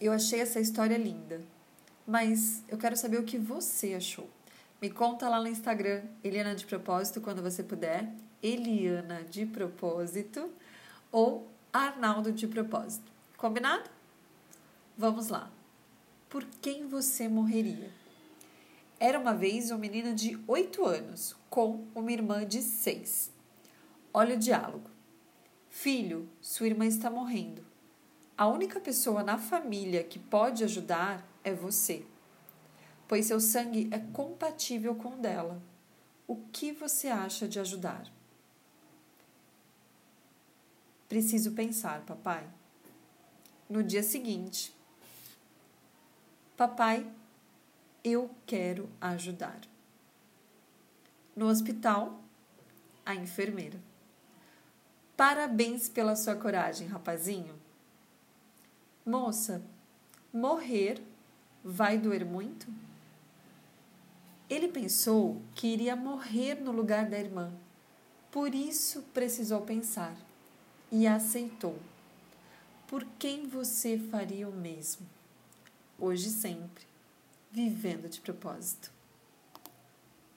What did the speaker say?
Eu achei essa história linda, mas eu quero saber o que você achou. Me conta lá no Instagram, Eliana de Propósito, quando você puder, Eliana de Propósito ou Arnaldo de Propósito. Combinado? Vamos lá. Por quem você morreria? Era uma vez um menino de 8 anos com uma irmã de 6. Olha o diálogo. Filho, sua irmã está morrendo. A única pessoa na família que pode ajudar é você, pois seu sangue é compatível com o dela. O que você acha de ajudar? Preciso pensar, papai. No dia seguinte, papai, eu quero ajudar. No hospital, a enfermeira. Parabéns pela sua coragem, rapazinho. Moça, morrer vai doer muito? Ele pensou que iria morrer no lugar da irmã, por isso precisou pensar e aceitou. Por quem você faria o mesmo? Hoje sempre, vivendo de propósito.